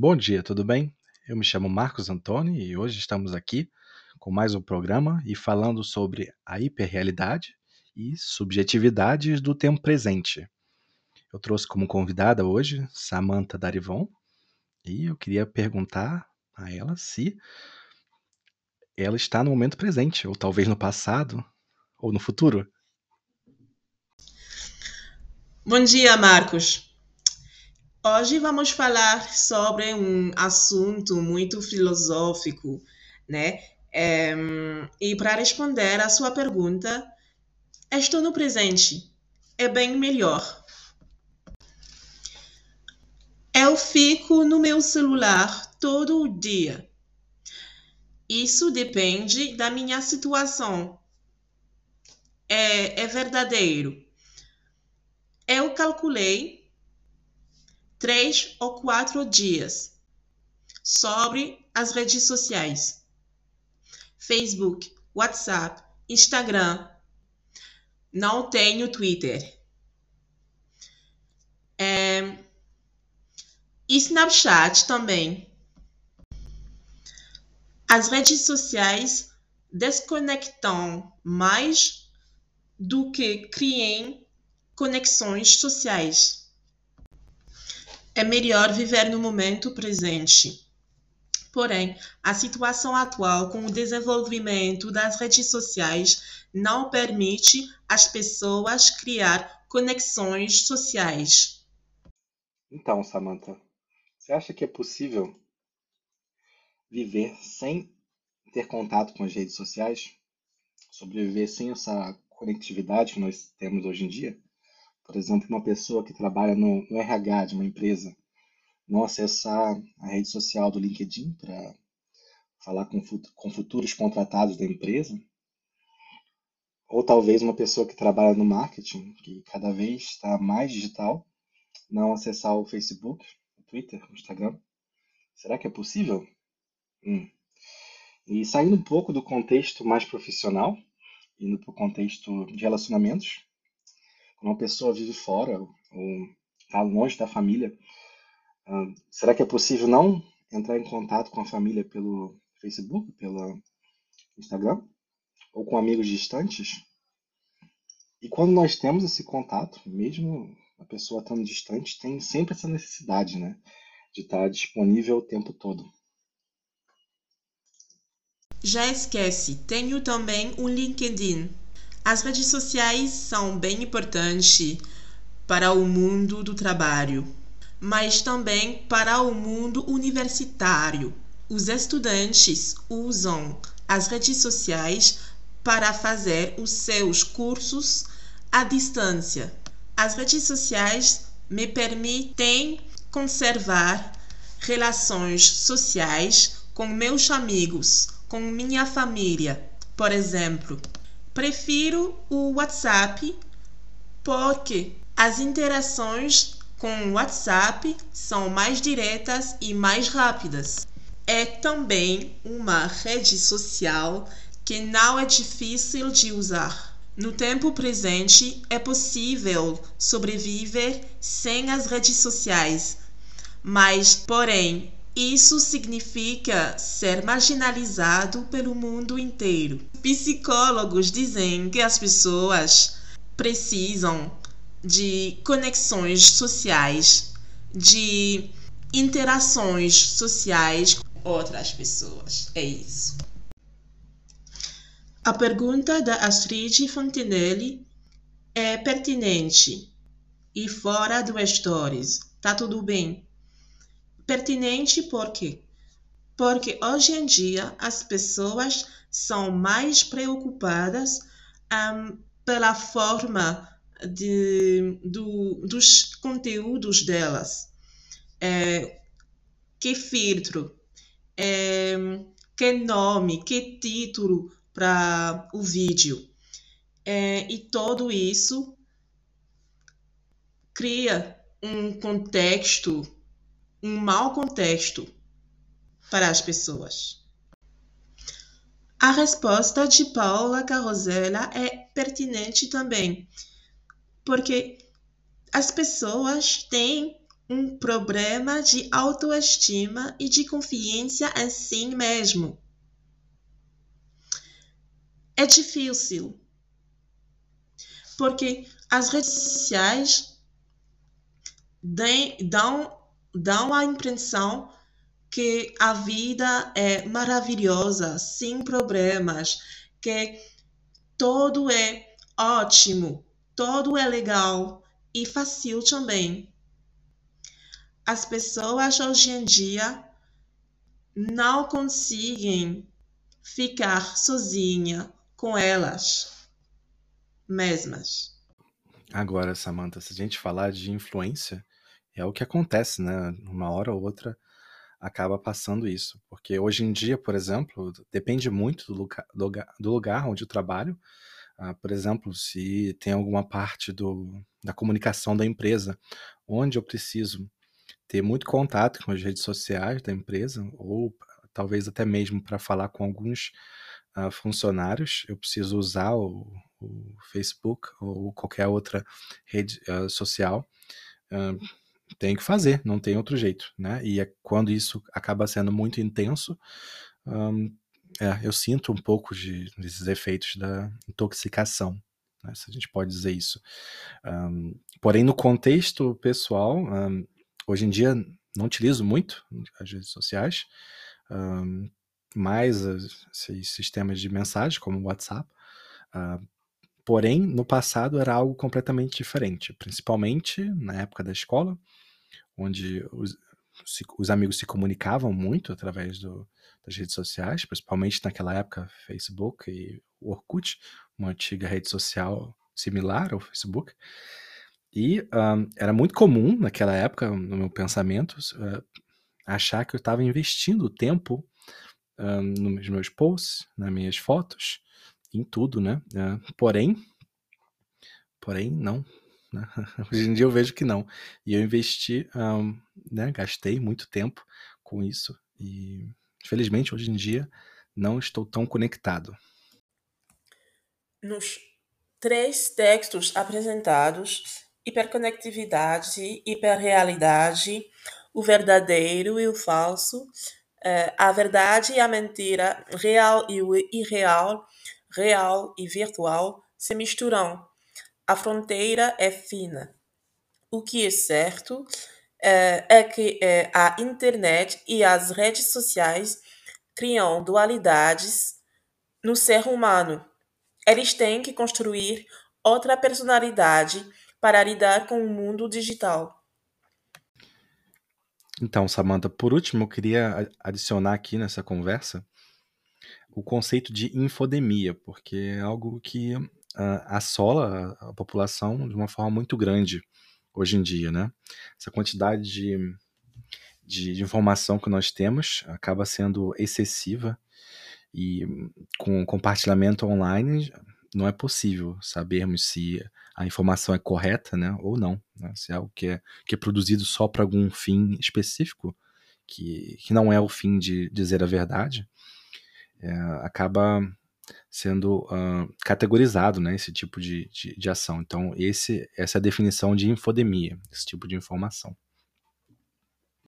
Bom dia, tudo bem? Eu me chamo Marcos Antônio e hoje estamos aqui com mais um programa e falando sobre a hiperrealidade e subjetividades do tempo presente. Eu trouxe como convidada hoje Samantha Darivon e eu queria perguntar a ela se ela está no momento presente, ou talvez no passado, ou no futuro. Bom dia, Marcos. Hoje vamos falar sobre um assunto muito filosófico, né? É, e para responder à sua pergunta, estou no presente. É bem melhor. Eu fico no meu celular todo o dia. Isso depende da minha situação. É, é verdadeiro. Eu calculei três ou quatro dias sobre as redes sociais: Facebook, WhatsApp, Instagram. Não tenho Twitter. É, Snapchat também. As redes sociais desconectam mais do que criam conexões sociais. É melhor viver no momento presente. Porém, a situação atual com o desenvolvimento das redes sociais não permite às pessoas criar conexões sociais. Então, Samantha, você acha que é possível viver sem ter contato com as redes sociais? Sobreviver sem essa conectividade que nós temos hoje em dia? Por exemplo, uma pessoa que trabalha no, no RH de uma empresa não acessar a rede social do LinkedIn para falar com, com futuros contratados da empresa? Ou talvez uma pessoa que trabalha no marketing, que cada vez está mais digital, não acessar o Facebook Twitter, Instagram? Será que é possível? Hum. E saindo um pouco do contexto mais profissional, indo para o contexto de relacionamentos, quando uma pessoa vive fora ou está longe da família, uh, será que é possível não entrar em contato com a família pelo Facebook, pelo Instagram, ou com amigos distantes? E quando nós temos esse contato, mesmo a pessoa estando distante tem sempre essa necessidade, né? De estar disponível o tempo todo. Já esquece, tenho também um LinkedIn. As redes sociais são bem importantes para o mundo do trabalho, mas também para o mundo universitário. Os estudantes usam as redes sociais para fazer os seus cursos à distância. As redes sociais me permitem conservar relações sociais com meus amigos, com minha família. Por exemplo, prefiro o WhatsApp porque as interações com o WhatsApp são mais diretas e mais rápidas. É também uma rede social que não é difícil de usar. No tempo presente, é possível sobreviver sem as redes sociais, mas, porém, isso significa ser marginalizado pelo mundo inteiro. Psicólogos dizem que as pessoas precisam de conexões sociais, de interações sociais com outras pessoas. É isso. A pergunta da Astrid Fontenelle é pertinente e fora do Stories. Tá tudo bem? Pertinente por quê? Porque hoje em dia as pessoas são mais preocupadas um, pela forma de, do, dos conteúdos delas. É, que filtro, é, que nome, que título para o vídeo. É, e tudo isso cria um contexto, um mau contexto para as pessoas. A resposta de Paula Carrosella é pertinente também, porque as pessoas têm um problema de autoestima e de confiança em si mesmo. É difícil, porque as redes sociais dão, dão a impressão que a vida é maravilhosa, sem problemas, que tudo é ótimo, tudo é legal e fácil também. As pessoas hoje em dia não conseguem ficar sozinha com elas mesmas. Agora, Samantha, se a gente falar de influência, é o que acontece, né? Uma hora ou outra acaba passando isso. Porque hoje em dia, por exemplo, depende muito do lugar, do lugar onde eu trabalho. Uh, por exemplo, se tem alguma parte do, da comunicação da empresa onde eu preciso ter muito contato com as redes sociais da empresa, ou talvez até mesmo para falar com alguns uh, funcionários, eu preciso usar o, o, Facebook ou qualquer outra rede uh, social. Uh, tem que fazer, não tem outro jeito, né? E é quando isso acaba sendo muito intenso, é, eu sinto um pouco de, desses efeitos da intoxicação, né? se a gente pode dizer isso. Porém, no contexto pessoal, hoje em dia não utilizo muito as redes sociais, mais esses sistemas de mensagem, como o WhatsApp. Porém, no passado era algo completamente diferente, principalmente na época da escola, onde os, os amigos se comunicavam muito através do, das redes sociais, principalmente naquela época Facebook e Orkut, uma antiga rede social similar ao Facebook. E um, era muito comum naquela época, no meu pensamento, uh, achar que eu estava investindo tempo um, nos meus posts, nas minhas fotos, em tudo, né? Uh, porém, porém, não. Né? Hoje em dia eu vejo que não. E eu investi, um, né, gastei muito tempo com isso e, felizmente, hoje em dia não estou tão conectado. Nos três textos apresentados, hiperconectividade, hiperrealidade, o verdadeiro e o falso, uh, a verdade e a mentira, real e o irreal, real e virtual se misturam a fronteira é fina. O que é certo é, é que é, a internet e as redes sociais criam dualidades no ser humano. Eles têm que construir outra personalidade para lidar com o mundo digital. Então, Samantha, por último, eu queria adicionar aqui nessa conversa o conceito de infodemia, porque é algo que uh, assola a, população de uma forma muito grande hoje em dia, né? Essa quantidade de, de, de, informação que nós temos acaba sendo excessiva e com compartilhamento online não é possível sabermos se a informação é correta, né, ou não, né? se é algo que é, que é produzido só para algum fim específico, que, que não é o fim de dizer a verdade, é, acaba sendo uh, categorizado, né, esse tipo de, de, de, ação. Então, esse, essa é a definição de infodemia, esse tipo de informação.